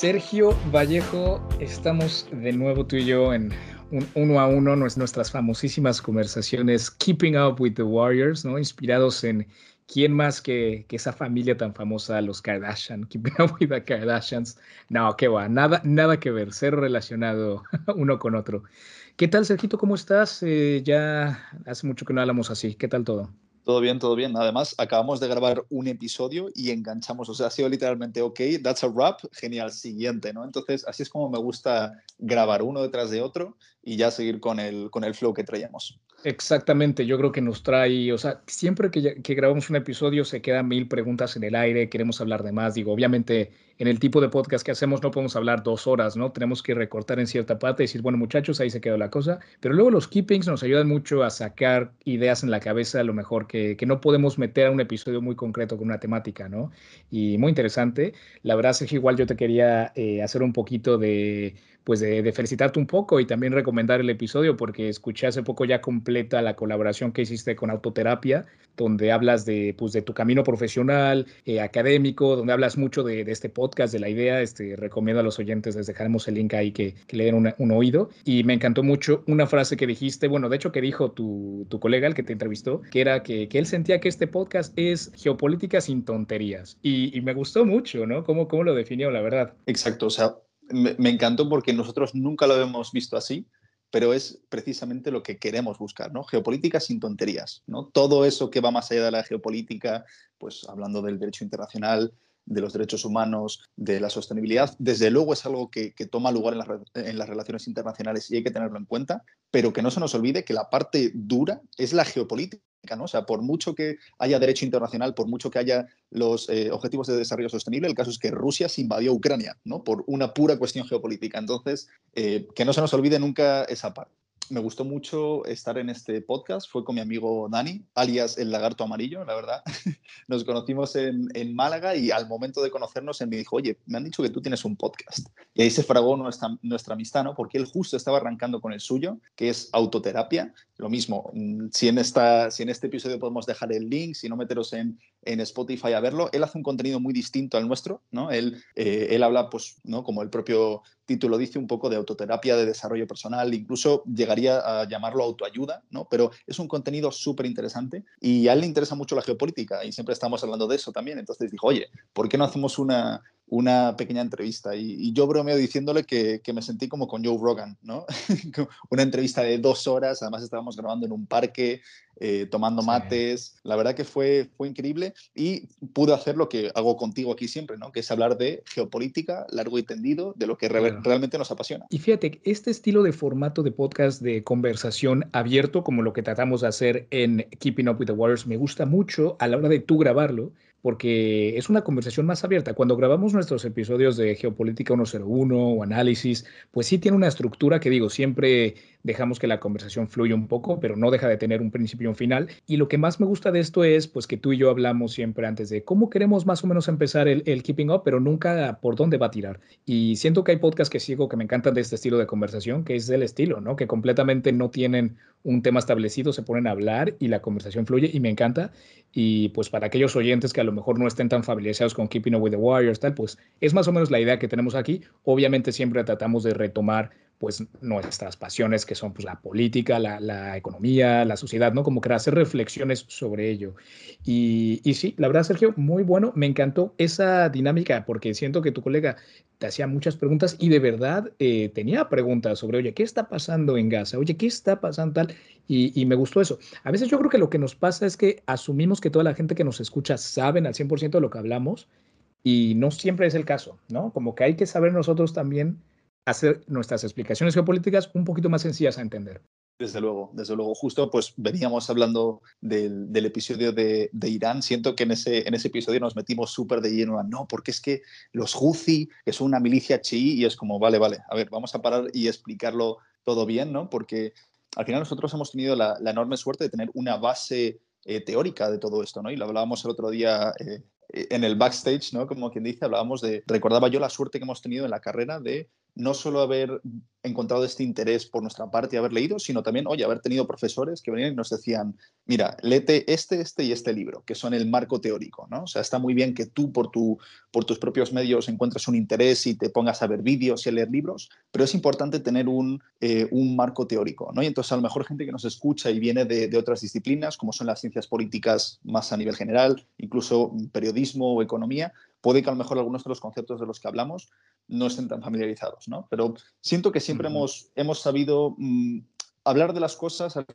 Sergio Vallejo, estamos de nuevo tú y yo en un uno a uno, nuestras famosísimas conversaciones Keeping Up with the Warriors, ¿no? Inspirados en quién más que, que esa familia tan famosa, los Kardashian, Keeping Up with the Kardashians. No, qué va, nada, nada que ver, ser relacionado uno con otro. ¿Qué tal, Sergito? ¿Cómo estás? Eh, ya hace mucho que no hablamos así. ¿Qué tal todo? Todo bien, todo bien. Además, acabamos de grabar un episodio y enganchamos. O sea, ha sido literalmente, ok, that's a wrap, genial, siguiente, ¿no? Entonces, así es como me gusta grabar uno detrás de otro y ya seguir con el, con el flow que traíamos. Exactamente, yo creo que nos trae, o sea, siempre que, grabamos un episodio se quedan mil preguntas en el aire, queremos hablar de más, digo, obviamente en el tipo de podcast que hacemos no podemos hablar dos horas, ¿no? Tenemos que recortar en cierta parte y decir, bueno muchachos, ahí se quedó la cosa, pero luego los keepings nos ayudan mucho a sacar ideas en la cabeza, a lo mejor que, no podemos meter a un episodio muy concreto con una temática, ¿no? Y muy interesante, la verdad es que igual yo te quería eh, hacer un poquito de pues de, felicitarte un poco y también recomendar el episodio porque escuché hace poco ya completa la colaboración que hiciste con Autoterapia, donde hablas de, pues, de tu camino profesional, eh, académico, donde hablas mucho de, este podcast, de la idea. Este, recomiendo a los oyentes, les dejaremos el link ahí que, le den un oído. Y me encantó mucho una frase que dijiste, bueno, de hecho que dijo tu, tu colega, el que te entrevistó, que era que, que, él sentía que este podcast es geopolítica sin tonterías. Y, y me gustó mucho, ¿no? ¿Cómo, ¿Cómo lo definió, la verdad? Exacto, o sea, me, encantó porque nosotros nunca lo hemos visto así, pero es precisamente lo que queremos buscar, ¿no? Geopolítica sin tonterías, ¿no? Todo eso que va más allá de la geopolítica, pues hablando del derecho internacional, de los derechos humanos, de la sostenibilidad, desde luego es algo que, toma lugar en las, en las, relaciones internacionales y hay que tenerlo en cuenta, pero que no se nos olvide que la parte dura es la geopolítica. O sea, por mucho que haya derecho internacional, por mucho que haya los eh, objetivos de desarrollo sostenible, el caso es que Rusia se invadió Ucrania, ¿no? Por una pura cuestión geopolítica. Entonces, eh, que no se nos olvide nunca esa parte me gustó mucho estar en este podcast. Fue con mi amigo Dani, alias el lagarto amarillo, la verdad. Nos conocimos en, en, Málaga y al momento de conocernos él me dijo, oye, me han dicho que tú tienes un podcast. Y ahí se fragó nuestra, nuestra amistad, ¿no? Porque él justo estaba arrancando con el suyo, que es autoterapia. Lo mismo, mm, si en, esta, si en este episodio podemos dejar el link, si no meteros en, en Spotify a verlo, él hace un contenido muy distinto al nuestro, ¿no? Él, eh, él habla, pues, ¿no? Como el propio título dice, un poco de autoterapia, de desarrollo personal, incluso llegaría a llamarlo autoayuda, ¿no? Pero es un contenido súper interesante y a él le interesa mucho la geopolítica y siempre estamos hablando de eso también. Entonces dijo, oye, ¿por qué no hacemos una, una pequeña entrevista y, yo bromeo diciéndole que, que, me sentí como con Joe Rogan, ¿no? una entrevista de dos horas, además estábamos grabando en un parque, eh, tomando mates, la verdad que fue, fue increíble y pude hacer lo que hago contigo aquí siempre, ¿no? Que es hablar de geopolítica largo y tendido, de lo que realmente nos apasiona. Y fíjate, este estilo de formato de podcast de conversación abierto, como lo que tratamos de hacer en Keeping Up with the Warriors, me gusta mucho a la hora de tú grabarlo porque es una conversación más abierta. Cuando grabamos nuestros episodios de Geopolítica 101 o análisis, pues sí tiene una estructura que digo, siempre dejamos que la conversación fluya un poco, pero no deja de tener un principio y un final. Y lo que más me gusta de esto es pues que tú y yo hablamos siempre antes de cómo queremos más o menos empezar el, el Keeping Up, pero nunca por dónde va a tirar. Y siento que hay podcasts que sigo que me encantan de este estilo de conversación, que es del estilo, ¿no? Que completamente no tienen un tema establecido, se ponen a hablar y la conversación fluye y me encanta. Y pues para aquellos oyentes que a lo mejor no estén tan familiarizados con Keeping Up with the Warriors, tal, pues es más o menos la idea que tenemos aquí. Obviamente siempre tratamos de retomar pues nuestras pasiones que son pues la política, la, la economía, la sociedad, ¿no? Como que hacer reflexiones sobre ello. Y, y, sí, la verdad, Sergio, muy bueno, me encantó esa dinámica porque siento que tu colega te hacía muchas preguntas y de verdad eh, tenía preguntas sobre, oye, ¿qué está pasando en Gaza? Oye, ¿qué está pasando tal? Y, y, me gustó eso. A veces yo creo que lo que nos pasa es que asumimos que toda la gente que nos escucha saben al 100% de lo que hablamos y no siempre es el caso, ¿no? Como que hay que saber nosotros también hacer nuestras explicaciones geopolíticas un poquito más sencillas a entender. Desde luego, desde luego. Justo pues veníamos hablando del, episodio de, Irán. Siento que en ese, en ese episodio nos metimos súper de lleno a no, porque es que los Houthi, son una milicia chií, y es como, vale, vale, a ver, vamos a parar y explicarlo todo bien, ¿no? Porque al final nosotros hemos tenido la, la enorme suerte de tener una base eh, teórica de todo esto, ¿no? Y lo hablábamos el otro día eh, en el backstage, ¿no? Como quien dice, hablábamos de, recordaba yo la suerte que hemos tenido en la carrera de no solo haber encontrado este interés por nuestra parte y haber leído, sino también, oye, haber tenido profesores que venían y nos decían, mira, léete este, este y este libro, que son el marco teórico, ¿no? O sea, está muy bien que tú por, tu, por tus propios medios encuentres un interés y te pongas a ver vídeos y a leer libros, pero es importante tener un, eh, un marco teórico, ¿no? Y entonces a lo mejor gente que nos escucha y viene de, de otras disciplinas, como son las ciencias políticas más a nivel general, incluso periodismo o economía, puede que a lo mejor algunos de los conceptos de los que hablamos no estén tan familiarizados, ¿no? Pero siento que siempre hemos, hemos sabido mm, hablar de las cosas al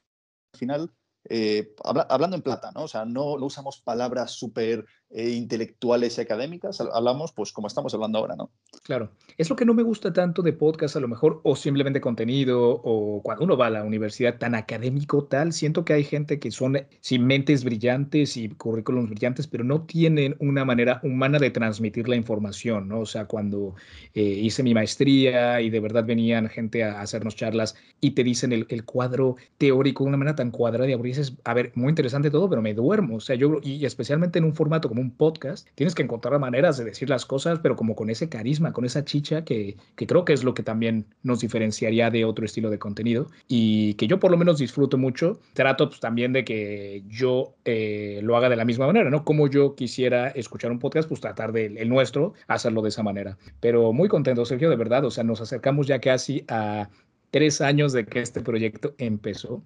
final eh, hablando en plata, ¿no? O sea, no, no usamos palabras súper eh, intelectuales y académicas, hablamos pues como estamos hablando ahora, ¿no? Claro, es lo que no me gusta tanto de podcast a lo mejor, o simplemente contenido, o cuando uno va a la universidad tan académico tal, siento que hay gente que son sin mentes brillantes y currículums brillantes, pero no tienen una manera humana de transmitir la información, ¿no? O sea, cuando eh, hice mi maestría y de verdad venían gente a hacernos charlas y te dicen el, cuadro teórico de una manera tan cuadrada y dices, a ver, muy interesante todo, pero me duermo, o sea, yo, y especialmente en un formato como un podcast, tienes que encontrar maneras de decir las cosas, pero como con ese carisma, con esa chicha que, creo que es lo que también nos diferenciaría de otro estilo de contenido y que yo por lo menos disfruto mucho. Trato pues, también de que yo eh, lo haga de la misma manera, ¿no? Como yo quisiera escuchar un podcast, pues tratar de el nuestro, hacerlo de esa manera. Pero muy contento, Sergio, de verdad, o sea, nos acercamos ya casi a tres años de que este proyecto empezó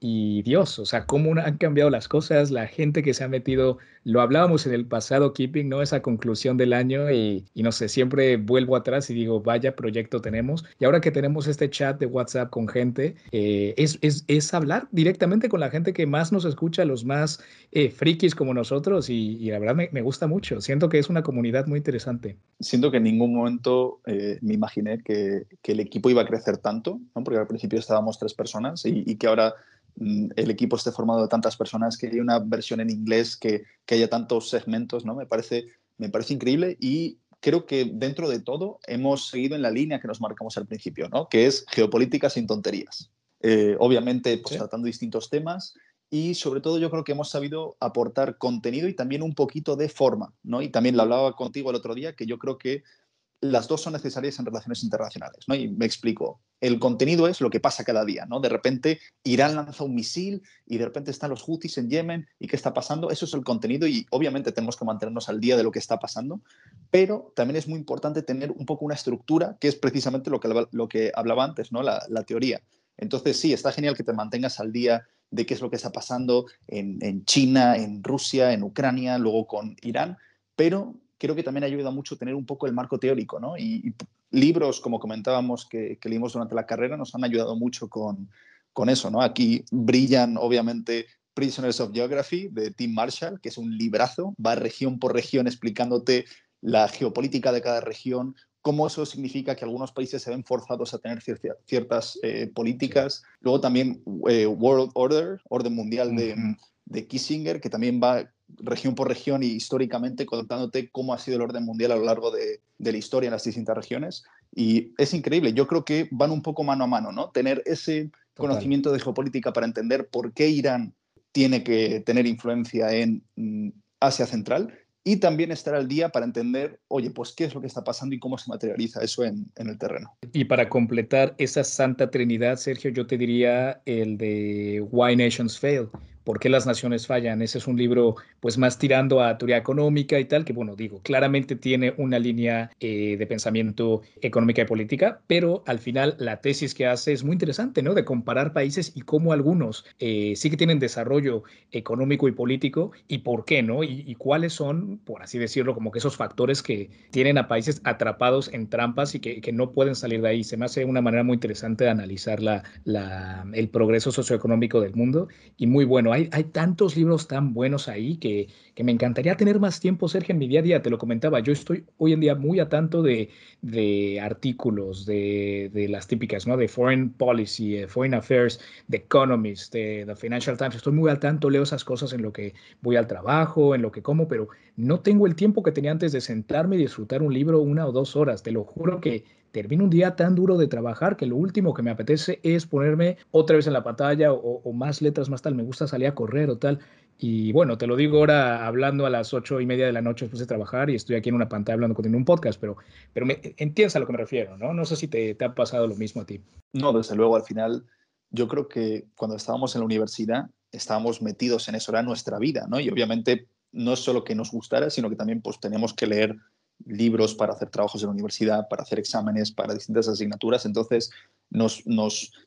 y Dios, o sea, cómo han cambiado las cosas, la gente que se ha metido, lo hablábamos en el pasado Keeping, ¿no? Esa conclusión del año y, no sé, siempre vuelvo atrás y digo, vaya proyecto tenemos. Y ahora que tenemos este chat de WhatsApp con gente, eh, es, es, es, hablar directamente con la gente que más nos escucha, los más eh, frikis como nosotros y, la verdad me, me, gusta mucho. Siento que es una comunidad muy interesante. Siento que en ningún momento eh, me imaginé que, que, el equipo iba a crecer tanto, ¿no? Porque al principio estábamos tres personas y, y que ahora el equipo esté formado de tantas personas, que haya una versión en inglés, que, que, haya tantos segmentos, ¿no? Me parece, me parece increíble y creo que dentro de todo hemos seguido en la línea que nos marcamos al principio, ¿no? Que es geopolítica sin tonterías. Eh, obviamente, pues, tratando distintos temas y sobre todo yo creo que hemos sabido aportar contenido y también un poquito de forma, ¿no? Y también lo hablaba contigo el otro día, que yo creo que las dos son necesarias en relaciones internacionales, ¿no? Y me explico. El contenido es lo que pasa cada día, ¿no? De repente Irán lanza un misil y de repente están los Houthis en Yemen y qué está pasando. Eso es el contenido y obviamente tenemos que mantenernos al día de lo que está pasando, pero también es muy importante tener un poco una estructura que es precisamente lo que, lo que hablaba antes, ¿no? La, teoría. Entonces sí, está genial que te mantengas al día de qué es lo que está pasando en, China, en Rusia, en Ucrania, luego con Irán, pero creo que también ayuda mucho tener un poco el marco teórico, ¿no? Libros, como comentábamos, que, que, leímos durante la carrera, nos han ayudado mucho con, con eso, ¿no? Aquí brillan, obviamente, Prisoners of Geography de Tim Marshall, que es un librazo, va región por región explicándote la geopolítica de cada región, cómo eso significa que algunos países se ven forzados a tener ciertas eh, políticas. Luego también eh, World Order, Orden Mundial de, de Kissinger, que también va región por región y históricamente contándote cómo ha sido el orden mundial a lo largo de, la historia en las distintas regiones. Y es increíble, yo creo que van un poco mano a mano, ¿no? Tener ese conocimiento de geopolítica para entender por qué Irán tiene que tener influencia en mm, Asia Central y también estar al día para entender, oye, pues qué es lo que está pasando y cómo se materializa eso en, en, el terreno. Y para completar esa santa trinidad, Sergio, yo te diría el de Why Nations Fail, ¿Por qué las naciones fallan? Ese es un libro pues más tirando a teoría económica y tal, que bueno, digo, claramente tiene una línea eh, de pensamiento económica y política, pero al final la tesis que hace es muy interesante, ¿no? De comparar países y cómo algunos eh, sí que tienen desarrollo económico y político y por qué, ¿no? Y, cuáles son, por así decirlo, como que esos factores que tienen a países atrapados en trampas y que, que no pueden salir de ahí. Se me hace una manera muy interesante de analizar la, la, el progreso socioeconómico del mundo y muy bueno tantos libros tan buenos ahí que, que, me encantaría tener más tiempo, Sergio, en mi día a día. Te lo comentaba, yo estoy hoy en día muy a tanto de, de artículos, de, de, las típicas, ¿no? De Foreign Policy, Foreign Affairs, de Economist, de The Financial Times. Estoy muy al tanto, leo esas cosas en lo que voy al trabajo, en lo que como, pero no tengo el tiempo que tenía antes de sentarme y disfrutar un libro una o dos horas. Te lo juro que termino un día tan duro de trabajar que lo último que me apetece es ponerme otra vez en la pantalla o, más letras más tal, me gusta salir a correr o tal, Y bueno, te lo digo ahora hablando a las ocho y media de la noche después de trabajar y estoy aquí en una pantalla hablando contigo en un podcast, pero, pero me, entiendes a lo que me refiero, ¿no? No sé si te, te ha pasado lo mismo a ti. No, desde luego, al final yo creo que cuando estábamos en la universidad estábamos metidos en eso, era nuestra vida, ¿no? Y obviamente no es solo que nos gustara, sino que también pues tenemos que leer libros para hacer trabajos en la universidad, para hacer exámenes, para distintas asignaturas. Entonces nos,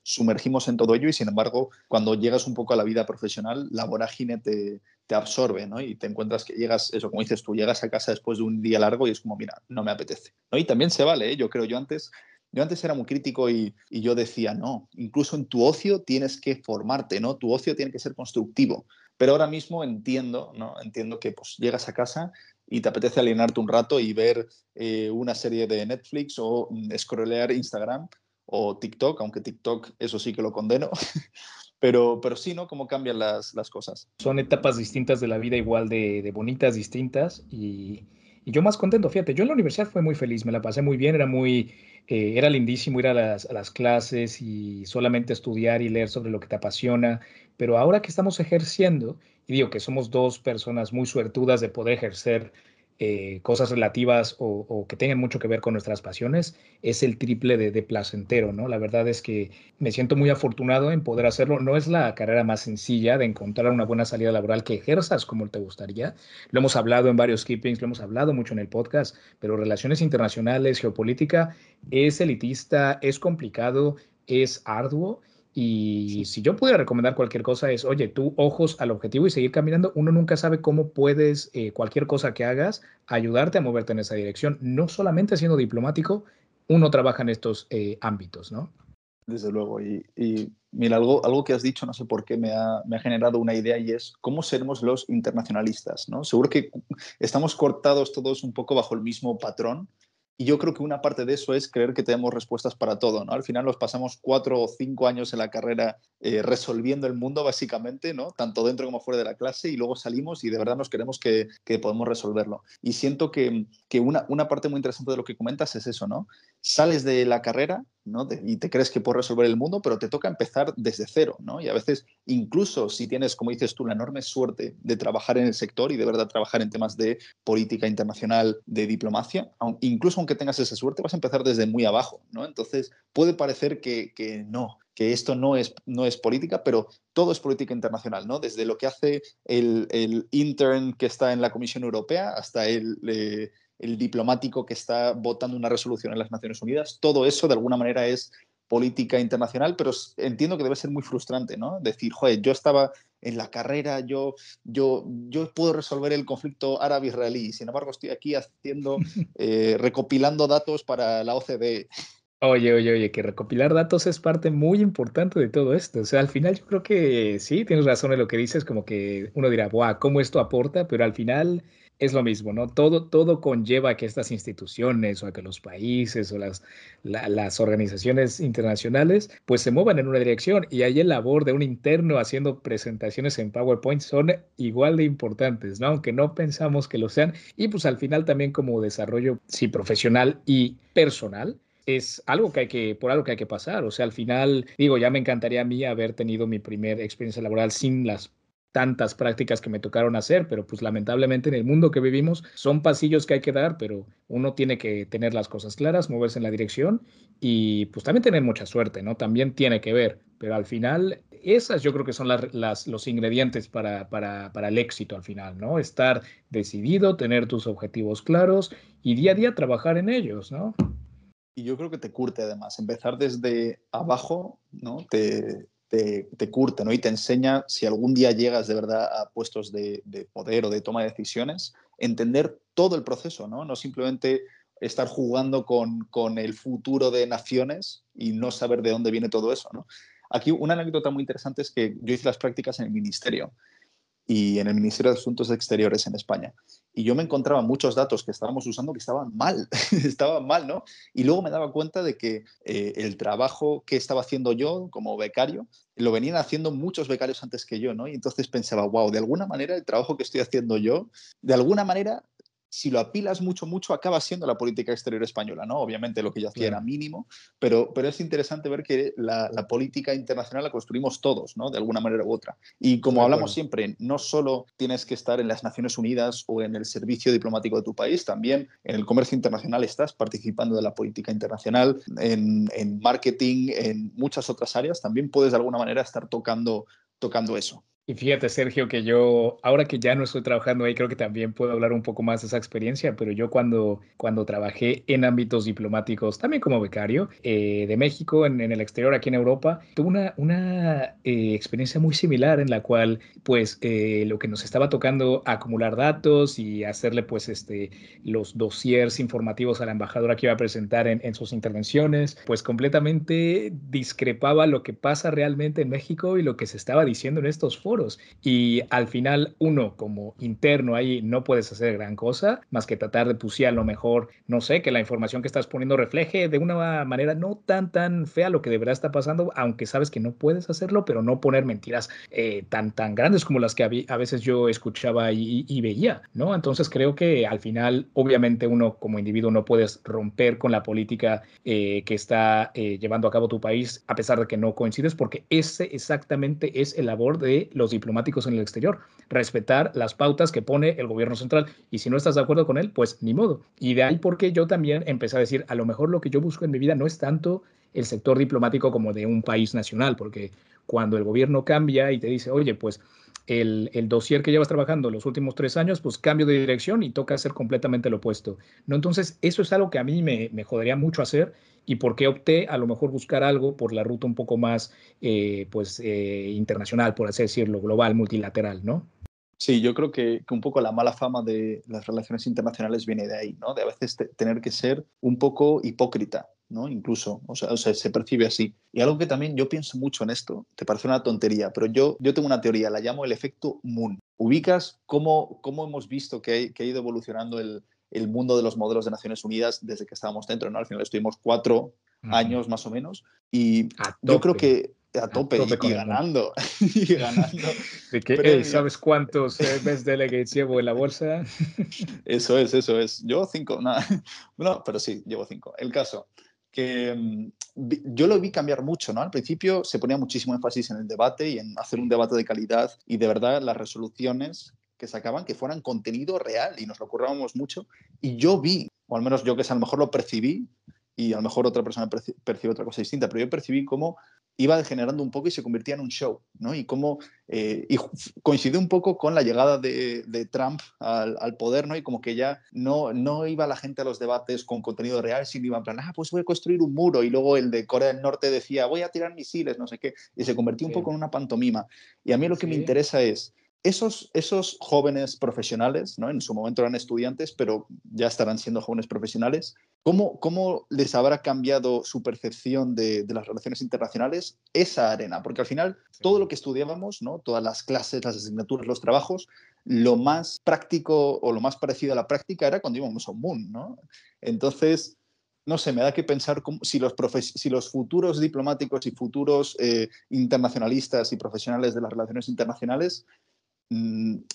sumergimos en todo ello y sin embargo, cuando llegas un poco a la vida profesional, la vorágine te, te absorbe ¿no? y te encuentras que llegas, eso como dices tú, llegas a casa después de un día largo y es como, mira, no me apetece. ¿no? Y también se vale, ¿eh? yo creo, yo antes yo antes era muy crítico y, y, yo decía, no, incluso en tu ocio tienes que formarte, ¿no? Tu ocio tiene que ser constructivo. Pero ahora mismo entiendo, ¿no? Entiendo que pues llegas a casa y te apetece alienarte un rato y ver eh, una serie de Netflix o mm, scrollear Instagram o TikTok, aunque TikTok eso sí que lo condeno. Pero, pero sí, ¿no? Cómo cambian las, las cosas. Son etapas distintas de la vida, igual de, de bonitas, distintas. Y, y, yo más contento, fíjate, yo en la universidad fue muy feliz, me la pasé muy bien, era muy, eh, era lindísimo ir a las, a las, clases y solamente estudiar y leer sobre lo que te apasiona. Pero ahora que estamos ejerciendo, y digo que somos dos personas muy suertudas de poder ejercer eh, cosas relativas o, que tengan mucho que ver con nuestras pasiones, es el triple de, placentero, ¿no? La verdad es que me siento muy afortunado en poder hacerlo. No es la carrera más sencilla de encontrar una buena salida laboral que ejerzas como te gustaría. Lo hemos hablado en varios keepings, lo hemos hablado mucho en el podcast, pero relaciones internacionales, geopolítica, es elitista, es complicado, es arduo y si yo pudiera recomendar cualquier cosa es, oye, tú ojos al objetivo y seguir caminando. Uno nunca sabe cómo puedes, eh, cualquier cosa que hagas, ayudarte a moverte en esa dirección. No solamente siendo diplomático, uno trabaja en estos eh, ámbitos, ¿no? Desde luego. Y, mira, algo, algo que has dicho, no sé por qué, me ha, me ha, generado una idea y es cómo seremos los internacionalistas, ¿no? Seguro que estamos cortados todos un poco bajo el mismo patrón y yo creo que una parte de eso es creer que tenemos respuestas para todo, ¿no? Al final nos pasamos cuatro o cinco años en la carrera eh, resolviendo el mundo, básicamente, ¿no? Tanto dentro como fuera de la clase, y luego salimos y de verdad nos creemos que, que podemos resolverlo. Y siento que, que una, una, parte muy interesante de lo que comentas es eso, ¿no? Sales de la carrera ¿no? y te crees que puedes resolver el mundo, pero te toca empezar desde cero, ¿no? Y a veces, incluso si tienes, como dices tú, la enorme suerte de trabajar en el sector y de verdad trabajar en temas de política internacional, de diplomacia, incluso aunque tengas esa suerte, vas a empezar desde muy abajo, ¿no? Entonces, puede parecer que, que no, que esto no es, no es política, pero todo es política internacional, ¿no? Desde lo que hace el, el intern que está en la Comisión Europea hasta el, eh, el diplomático que está votando una resolución en las Naciones Unidas, todo eso de alguna manera es política internacional, pero entiendo que debe ser muy frustrante, ¿no? Decir, joder, yo estaba en la carrera, yo, yo, yo puedo resolver el conflicto árabe-israelí, sin embargo estoy aquí haciendo, eh, recopilando datos para la OCDE. Oye, oye, oye, que recopilar datos es parte muy importante de todo esto. O sea, al final yo creo que sí, tienes razón en lo que dices, como que uno dirá, ¡buah! ¿Cómo esto aporta? Pero al final es lo mismo, ¿no? Todo, todo conlleva a que estas instituciones o a que los países o las, las organizaciones internacionales pues se muevan en una dirección y ahí el labor de un interno haciendo presentaciones en PowerPoint son igual de importantes, ¿no? Aunque no pensamos que lo sean y pues al final también como desarrollo, sí, profesional y personal, es algo que hay que, por algo que hay que pasar. O sea, al final, digo, ya me encantaría a mí haber tenido mi primera experiencia laboral sin las tantas prácticas que me tocaron hacer, pero pues lamentablemente en el mundo que vivimos son pasillos que hay que dar, pero uno tiene que tener las cosas claras, moverse en la dirección y pues también tener mucha suerte, ¿no? También tiene que ver, pero al final esas yo creo que son las, los ingredientes para, para, para el éxito al final, ¿no? Estar decidido, tener tus objetivos claros y día a día trabajar en ellos, ¿no? Y yo creo que te curte además, empezar desde abajo, ¿no? Te, te, curte ¿no? y te enseña, si algún día llegas de verdad a puestos de, poder o de toma de decisiones, entender todo el proceso, no, no simplemente estar jugando con, con, el futuro de naciones y no saber de dónde viene todo eso. ¿no? Aquí una anécdota muy interesante es que yo hice las prácticas en el ministerio y en el Ministerio de Asuntos Exteriores en España. Y yo me encontraba muchos datos que estábamos usando que estaban mal, estaban mal, ¿no? Y luego me daba cuenta de que eh, el trabajo que estaba haciendo yo como becario lo venían haciendo muchos becarios antes que yo, ¿no? Y entonces pensaba, wow, de alguna manera el trabajo que estoy haciendo yo, de alguna manera si lo apilas mucho, mucho, acaba siendo la política exterior española, ¿no? Obviamente lo que yo hacía era mínimo, pero, pero es interesante ver que la, política internacional la construimos todos, ¿no? De alguna manera u otra. Y como hablamos siempre, no solo tienes que estar en las Naciones Unidas o en el servicio diplomático de tu país, también en el comercio internacional estás participando de la política internacional, en, en marketing, en muchas otras áreas, también puedes de alguna manera estar tocando, tocando eso. Y fíjate, Sergio, que yo, ahora que ya no estoy trabajando ahí, creo que también puedo hablar un poco más de esa experiencia, pero yo cuando, cuando trabajé en ámbitos diplomáticos, también como becario, eh, de México, en, el exterior, aquí en Europa, tuve una, una eh, experiencia muy similar en la cual, pues, eh, lo que nos estaba tocando acumular datos y hacerle, pues, este, los dossiers informativos a la embajadora que iba a presentar en, en sus intervenciones, pues, completamente discrepaba lo que pasa realmente en México y lo que se estaba diciendo en estos foros y al final uno como interno ahí no puedes hacer gran cosa más que tratar de pusear lo mejor, no sé, que la información que estás poniendo refleje de una manera no tan tan fea lo que de verdad está pasando, aunque sabes que no puedes hacerlo, pero no poner mentiras eh, tan tan grandes como las que a, veces yo escuchaba y, veía, ¿no? Entonces creo que al final obviamente uno como individuo no puedes romper con la política eh, que está eh, llevando a cabo tu país a pesar de que no coincides porque ese exactamente es el labor de los diplomáticos en el exterior, respetar las pautas que pone el gobierno central. Y si no estás de acuerdo con él, pues ni modo. Y de ahí porque yo también empecé a decir, a lo mejor lo que yo busco en mi vida no es tanto el sector diplomático como de un país nacional, porque cuando el gobierno cambia y te dice, oye, pues el, el, dossier que llevas trabajando los últimos tres años, pues cambio de dirección y toca hacer completamente lo opuesto. ¿no? Entonces, eso es algo que a mí me, me jodería mucho hacer y por qué opté a lo mejor buscar algo por la ruta un poco más eh, pues, eh, internacional, por así decirlo, global, multilateral, ¿no? Sí, yo creo que, un poco la mala fama de las relaciones internacionales viene de ahí, ¿no? De a veces tener que ser un poco hipócrita, ¿no? Incluso, o sea, se percibe así. Y algo que también yo pienso mucho en esto, te parece una tontería, pero yo, yo tengo una teoría, la llamo el efecto Moon. ¿Ubicas cómo, cómo hemos visto que, que ha ido evolucionando el, el mundo de los modelos de Naciones Unidas desde que estábamos dentro, ¿no? Al final estuvimos cuatro años más o menos y yo creo que a tope, y, ganando, y, ganando. ¿Sabes cuántos eh, best delegates llevo en la bolsa? eso es, eso es. Yo cinco, nada. No, pero sí, llevo cinco. El caso, que mm, yo lo vi cambiar mucho, ¿no? Al principio se ponía muchísimo énfasis en el debate y en hacer un debate de calidad y de verdad las resoluciones que sacaban que fueran contenido real y nos lo currábamos mucho. Y yo vi, o al menos yo que a lo mejor lo percibí, y a lo mejor otra persona percibe otra cosa distinta, pero yo percibí cómo iba degenerando un poco y se convertía en un show, ¿no? Y cómo eh, y coincidió un poco con la llegada de, Trump al, al, poder, ¿no? Y como que ya no, no iba la gente a los debates con contenido real, sino iba en plan, ah, pues voy a construir un muro, y luego el de Corea del Norte decía, voy a tirar misiles, no sé qué, y se convirtió un poco en una pantomima. Y a mí lo que me interesa es, esos, esos jóvenes profesionales, ¿no? en su momento eran estudiantes, pero ya estarán siendo jóvenes profesionales, ¿cómo, cómo les habrá cambiado su percepción de, las relaciones internacionales esa arena? Porque al final todo lo que estudiábamos, ¿no? todas las clases, las asignaturas, los trabajos, lo más práctico o lo más parecido a la práctica era cuando íbamos a un MUN. ¿no? Entonces, no sé, me da que pensar si, los si los futuros diplomáticos y futuros eh, internacionalistas y profesionales de las relaciones internacionales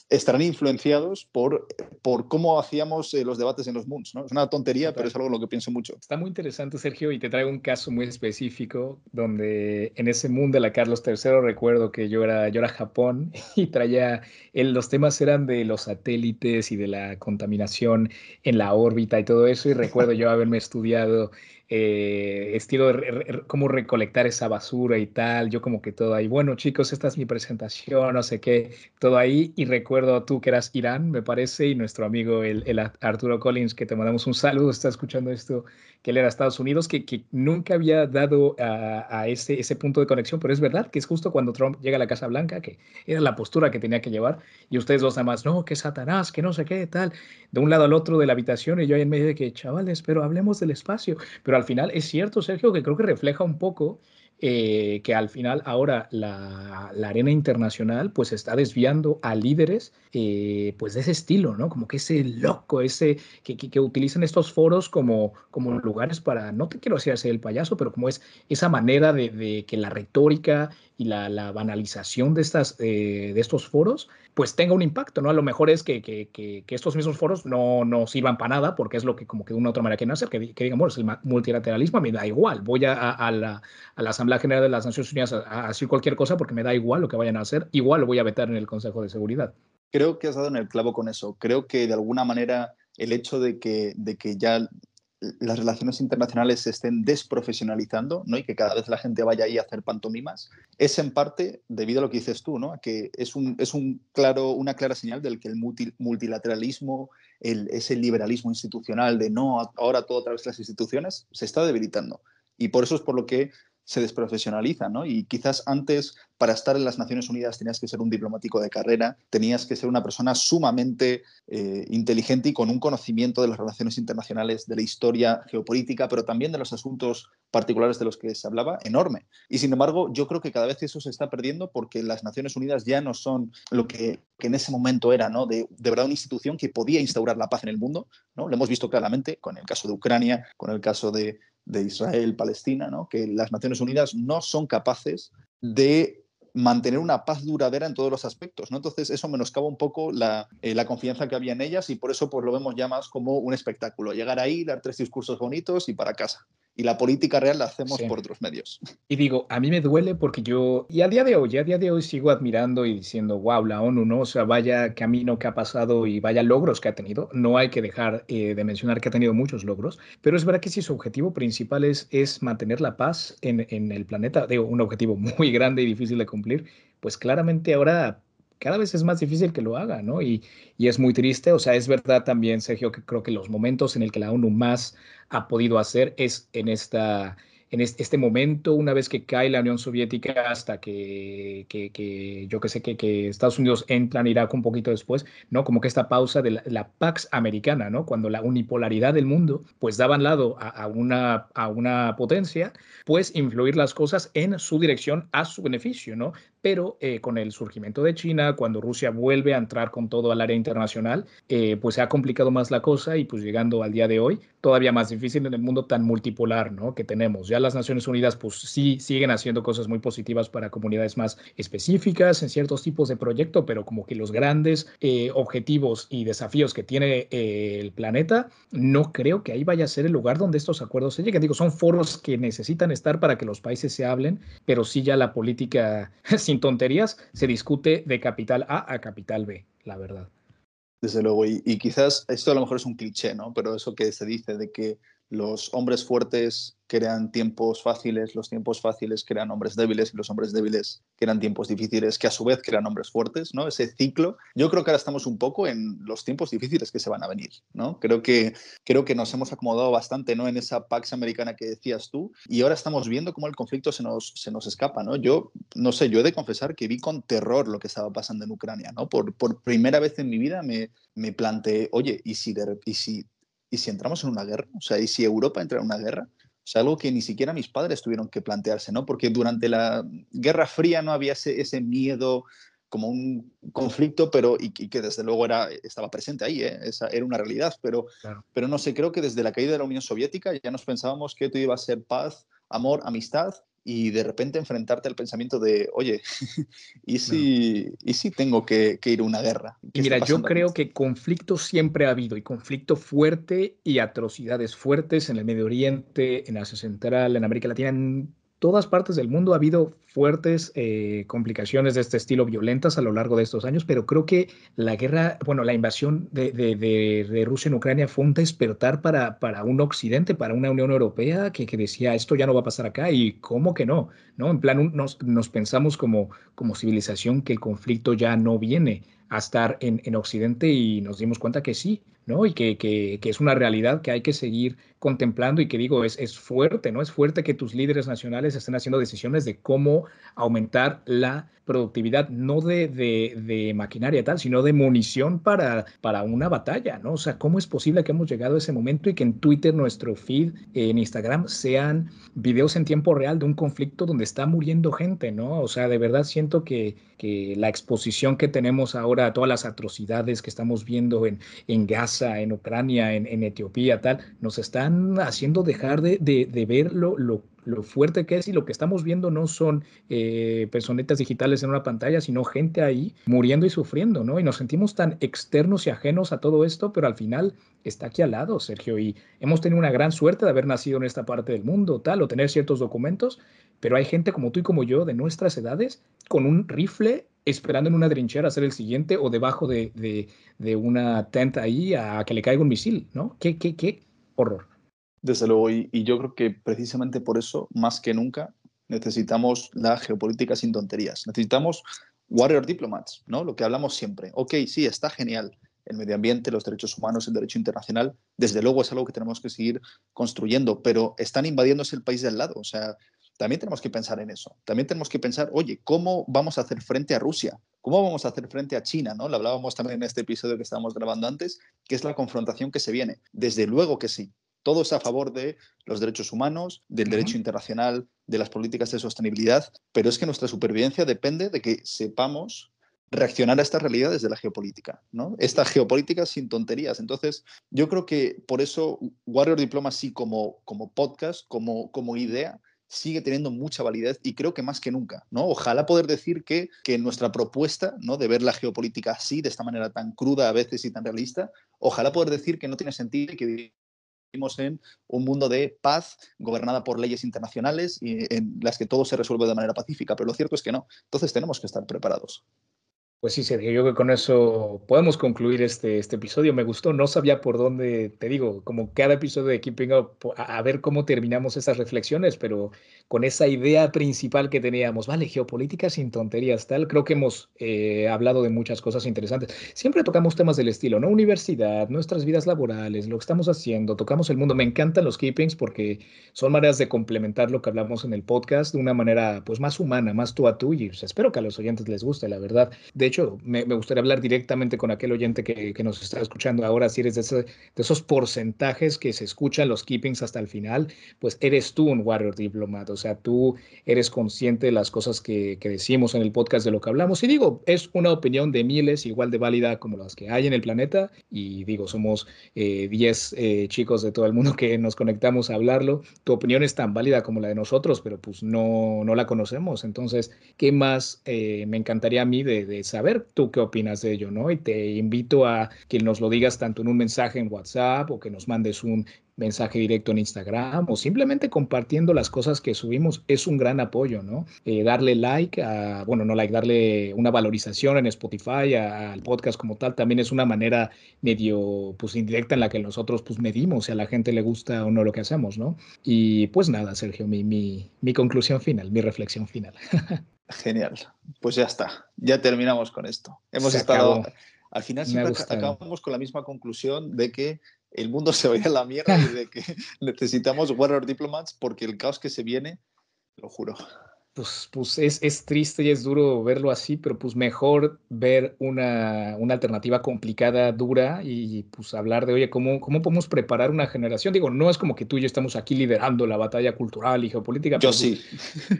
estarán influenciados por, por cómo hacíamos eh, los debates en los MUNs. ¿no? Es una tontería, pero es algo en lo que pienso mucho. Está muy interesante, Sergio, y te traigo un caso muy específico donde en ese MUN de la Carlos III recuerdo que yo era, yo era Japón y traía, los temas eran de los satélites y de la contaminación en la órbita y todo eso, y recuerdo yo haberme estudiado eh, estilo de cómo recolectar esa basura y tal. Yo como que todo ahí, bueno chicos, esta es mi presentación, no sé qué, todo ahí. Y recuerdo tú que eras Irán, me parece, y nuestro amigo el, el Arturo Collins, que te mandamos un saludo, está escuchando esto, que él era Estados Unidos, que, que nunca había dado a, a, ese, ese punto de conexión, pero es verdad que es justo cuando Trump llega a la Casa Blanca, que era la postura que tenía que llevar, y ustedes dos nada no, que Satanás, que no sé qué, tal, de un lado al otro de la habitación, y yo ahí en medio de que, chavales, pero hablemos del espacio. Pero al final es cierto, Sergio, que creo que refleja un poco eh, que al final ahora la, arena internacional pues está desviando a líderes eh, pues de ese estilo, ¿no? Como que ese loco, ese que, que, utilizan estos foros como, como lugares para, no te quiero hacer el payaso, pero como es esa manera de, que la retórica y la, banalización de, estas, eh, de estos foros, pues tenga un impacto, ¿no? A lo mejor es que, que, que, estos mismos foros no, no sirvan para nada, porque es lo que como que de una u otra manera quieren hacer, que, que digan, bueno, el multilateralismo me da igual, voy a, a, la, a, la, Asamblea General de las Naciones Unidas a, hacer cualquier cosa porque me da igual lo que vayan a hacer, igual lo voy a vetar en el Consejo de Seguridad. Creo que has dado en el clavo con eso. Creo que de alguna manera el hecho de que, de que ya las relaciones internacionales se estén desprofesionalizando ¿no? y que cada vez la gente vaya ahí a hacer pantomimas, es en parte debido a lo que dices tú, ¿no? que es, un, es un claro, una clara señal del que el multilateralismo, el, ese liberalismo institucional de no, ahora todo a través de las instituciones, se está debilitando. Y por eso es por lo que se desprofesionaliza, ¿no? Y quizás antes, para estar en las Naciones Unidas, tenías que ser un diplomático de carrera, tenías que ser una persona sumamente eh, inteligente y con un conocimiento de las relaciones internacionales, de la historia geopolítica, pero también de los asuntos particulares de los que se hablaba, enorme. Y sin embargo, yo creo que cada vez eso se está perdiendo porque las Naciones Unidas ya no son lo que, en ese momento era, ¿no? De, de verdad una institución que podía instaurar la paz en el mundo, ¿no? Lo hemos visto claramente con el caso de Ucrania, con el caso de de Israel-Palestina, ¿no? que las Naciones Unidas no son capaces de mantener una paz duradera en todos los aspectos. ¿no? Entonces, eso menoscaba un poco la, eh, la, confianza que había en ellas y por eso pues, lo vemos ya más como un espectáculo. Llegar ahí, dar tres discursos bonitos y para casa y la política real la hacemos por otros medios. Y digo, a mí me duele porque yo, y a día de hoy, a día de hoy sigo admirando y diciendo, wow, la ONU, ¿no? O sea, vaya camino que ha pasado y vaya logros que ha tenido. No hay que dejar eh, de mencionar que ha tenido muchos logros, pero es verdad que si su objetivo principal es, es mantener la paz en, en el planeta, digo, un objetivo muy grande y difícil de cumplir, pues claramente ahora cada vez es más difícil que lo haga, ¿no? Y, y, es muy triste, o sea, es verdad también, Sergio, que creo que los momentos en el que la ONU más ha podido hacer es en esta en este momento, una vez que cae la Unión Soviética, hasta que, que, yo que sé, que, Estados Unidos entra en Irak un poquito después, ¿no? Como que esta pausa de la, Pax americana, ¿no? Cuando la unipolaridad del mundo, pues daban lado a, una, a una potencia, pues influir las cosas en su dirección a su beneficio, ¿no? Pero eh, con el surgimiento de China, cuando Rusia vuelve a entrar con todo al área internacional, eh, pues se ha complicado más la cosa y pues llegando al día de hoy, todavía más difícil en el mundo tan multipolar, ¿no? Que tenemos. Ya las Naciones Unidas pues sí siguen haciendo cosas muy positivas para comunidades más específicas en ciertos tipos de proyecto, pero como que los grandes eh, objetivos y desafíos que tiene eh, el planeta, no creo que ahí vaya a ser el lugar donde estos acuerdos se lleguen. Digo, son foros que necesitan estar para que los países se hablen, pero sí ya la política, sin tonterías, se discute de capital A a capital B, la verdad. Desde luego, y, y, quizás esto a lo mejor es un cliché, ¿no? Pero eso que se dice de que los hombres fuertes crean tiempos fáciles, los tiempos fáciles crean hombres débiles y los hombres débiles crean tiempos difíciles que a su vez crean hombres fuertes, ¿no? Ese ciclo. Yo creo que ahora estamos un poco en los tiempos difíciles que se van a venir, ¿no? Creo que, creo que nos hemos acomodado bastante, ¿no? En esa Pax americana que decías tú y ahora estamos viendo cómo el conflicto se nos, se nos escapa, ¿no? Yo, no sé, yo he de confesar que vi con terror lo que estaba pasando en Ucrania, ¿no? Por, por primera vez en mi vida me, me planteé, oye, ¿y si, y si ¿y si entramos en una guerra? O sea, ¿y si Europa entra en una guerra? O sea, algo que ni siquiera mis padres tuvieron que plantearse, ¿no? Porque durante la Guerra Fría no había ese, miedo como un conflicto, pero y, que desde luego era, estaba presente ahí, ¿eh? Esa era una realidad, pero, pero no sé, creo que desde la caída de la Unión Soviética ya nos pensábamos que esto iba a ser paz, amor, amistad, y de repente enfrentarte al pensamiento de, oye, ¿y si, ¿y si tengo que, ir a una guerra? Y mira, yo creo que conflicto siempre ha habido, y conflicto fuerte y atrocidades fuertes en el Medio Oriente, en Asia Central, en América Latina, en todas partes del mundo ha habido fuertes eh, complicaciones de este estilo violentas a lo largo de estos años, pero creo que la guerra, bueno, la invasión de, Rusia en Ucrania fue un despertar para, un Occidente, para una Unión Europea que, decía esto ya no va a pasar acá y cómo que no, ¿no? En plan, nos, pensamos como, como civilización que el conflicto ya no viene a estar en Occidente y nos dimos cuenta que sí, ¿no? Y que, que, que, es una realidad que hay que seguir contemplando y que digo, es, es fuerte, ¿no? Es fuerte que tus líderes nacionales estén haciendo decisiones de cómo aumentar la productividad, no de, de, de maquinaria tal, sino de munición para, para una batalla, ¿no? O sea, ¿cómo es posible que hemos llegado a ese momento y que en Twitter, nuestro feed, en Instagram, sean videos en tiempo real de un conflicto donde está muriendo gente, ¿no? O sea, de verdad siento que, que la exposición que tenemos ahora a todas las atrocidades que estamos viendo en, en Gaza, en Ucrania, en, en Etiopía, tal, nos están haciendo dejar de, de, de ver lo, lo fuerte que es y lo que estamos viendo no son eh, personitas digitales en una pantalla, sino gente ahí muriendo y sufriendo, ¿no? Y nos sentimos tan externos y ajenos a todo esto, pero al final está aquí al lado, Sergio, y hemos tenido una gran suerte de haber nacido en esta parte del mundo, tal, o tener ciertos documentos, pero hay gente como tú y como yo de nuestras edades con un rifle esperando en una trinchera a ser el siguiente o debajo de, de, una tenta ahí a que le caiga un misil, ¿no? ¿Qué, qué, qué horror? Desde luego, y, y yo creo que precisamente por eso, más que nunca, necesitamos la geopolítica sin tonterías. Necesitamos warrior diplomats, ¿no? Lo que hablamos siempre. Ok, sí, está genial. El medio ambiente, los derechos humanos, el derecho internacional, desde luego es algo que tenemos que seguir construyendo, pero están invadiéndose el país de al lado. O sea, también tenemos que pensar en eso. También tenemos que pensar, oye, ¿cómo vamos a hacer frente a Rusia? ¿Cómo vamos a hacer frente a China? ¿no? Lo hablábamos también en este episodio que estábamos grabando antes, que es la confrontación que se viene. Desde luego que sí. Todo es a favor de los derechos humanos, del derecho internacional, de las políticas de sostenibilidad, pero es que nuestra supervivencia depende de que sepamos reaccionar a esta realidad desde la geopolítica, ¿no? Esta geopolítica sin tonterías. Entonces, yo creo que por eso Warrior Diplomacy como, como podcast, como, como idea, sigue teniendo mucha validez y creo que más que nunca, ¿no? Ojalá poder decir que, que nuestra propuesta, ¿no? De ver la geopolítica así, de esta manera tan cruda a veces y tan realista, ojalá poder decir que no tiene sentido y que vivimos en un mundo de paz gobernada por leyes internacionales y en las que todo se resuelve de manera pacífica, pero lo cierto es que no. Entonces tenemos que estar preparados. Pues sí, Sergio, yo creo que con eso podemos concluir este, este episodio. Me gustó, no sabía por dónde, te digo, como cada episodio de Keeping Up, a, ver cómo terminamos esas reflexiones, pero con esa idea principal que teníamos, vale, geopolítica sin tonterías, tal, creo que hemos eh, hablado de muchas cosas interesantes. Siempre tocamos temas del estilo, ¿no? Universidad, nuestras vidas laborales, lo que estamos haciendo, tocamos el mundo. Me encantan los keepings porque son maneras de complementar lo que hablamos en el podcast de una manera, pues, más humana, más tú a tú, y pues, espero que a los oyentes les guste, la verdad. Hecho, me, gustaría hablar directamente con aquel oyente que, nos está escuchando ahora. Si eres de, de, esos porcentajes que se escuchan los keepings hasta el final, pues eres tú un warrior diplomat. O sea, tú eres consciente de las cosas que, decimos en el podcast de lo que hablamos. Y digo, es una opinión de miles, igual de válida como las que hay en el planeta. Y digo, somos 10 eh, eh, chicos de todo el mundo que nos conectamos a hablarlo. Tu opinión es tan válida como la de nosotros, pero pues no, la conocemos. Entonces, ¿qué más eh, me encantaría a mí de, de tú qué opinas de ello, ¿no? Y te invito a que nos lo digas tanto en un mensaje en WhatsApp o que nos mandes un mensaje directo en Instagram o simplemente compartiendo las cosas que subimos es un gran apoyo, ¿no? Eh, darle like, a, bueno, no like, darle una valorización en Spotify al podcast como tal también es una manera medio, pues indirecta en la que nosotros pues medimos si a la gente le gusta o no lo que hacemos, ¿no? Y pues nada, Sergio, mi, mi, mi conclusión final, mi reflexión final. Genial. Pues ya está. Ya terminamos con esto. Hemos estado. Al final siempre acabamos con la misma conclusión de que el mundo se va a ir a la mierda y de que necesitamos Warrior Diplomats porque el caos que se viene, lo juro pues, pues es, es, triste y es duro verlo así, pero pues mejor ver una, una, alternativa complicada, dura y pues hablar de, oye, ¿cómo, ¿cómo podemos preparar una generación? Digo, no es como que tú y yo estamos aquí liderando la batalla cultural y geopolítica. Yo sí.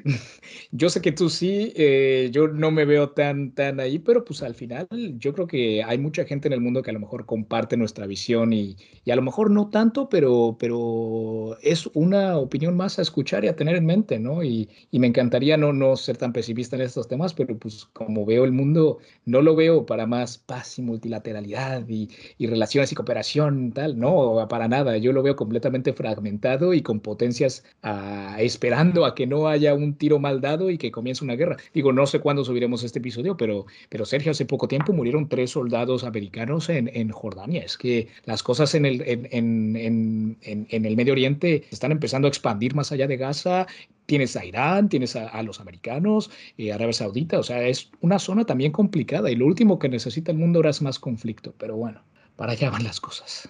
yo sé que tú sí, eh, yo no me veo tan, tan ahí, pero pues al final yo creo que hay mucha gente en el mundo que a lo mejor comparte nuestra visión y, y a lo mejor no tanto, pero, pero es una opinión más a escuchar y a tener en mente, ¿no? Y, y me encantaría no, no ser tan pesimista en estos temas, pero pues como veo el mundo, no lo veo para más paz y multilateralidad y, y relaciones y cooperación, tal, no, para nada. Yo lo veo completamente fragmentado y con potencias ah, esperando a que no haya un tiro mal dado y que comience una guerra. Digo, no sé cuándo subiremos este episodio, pero, pero Sergio, hace poco tiempo murieron tres soldados americanos en, en Jordania. Es que las cosas en el, en, en, en el Medio Oriente están empezando a expandir más allá de Gaza tienes a Irán, tienes a, los americanos, eh, Arabia Saudita, o sea, es una zona también complicada y lo último que necesita el mundo ahora es más conflicto, pero bueno, para allá van las cosas.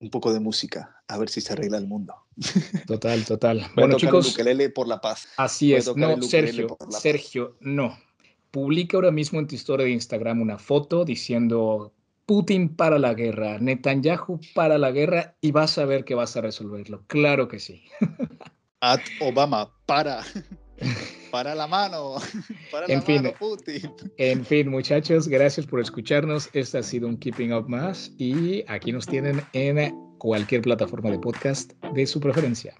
Un poco de música, a ver si se arregla el mundo. Total, total. bueno, chicos. por la paz. Así es. No, Sergio, Sergio, no. Publica ahora mismo en tu historia de Instagram una foto diciendo Putin para la guerra, Netanyahu para la guerra y vas a ver que vas a resolverlo. Claro que sí. At Obama, para. Para la mano. Para en fin, Putin. En fin, muchachos, gracias por escucharnos. Este ha sido un Keeping Up más y aquí nos tienen en cualquier plataforma de podcast de su preferencia.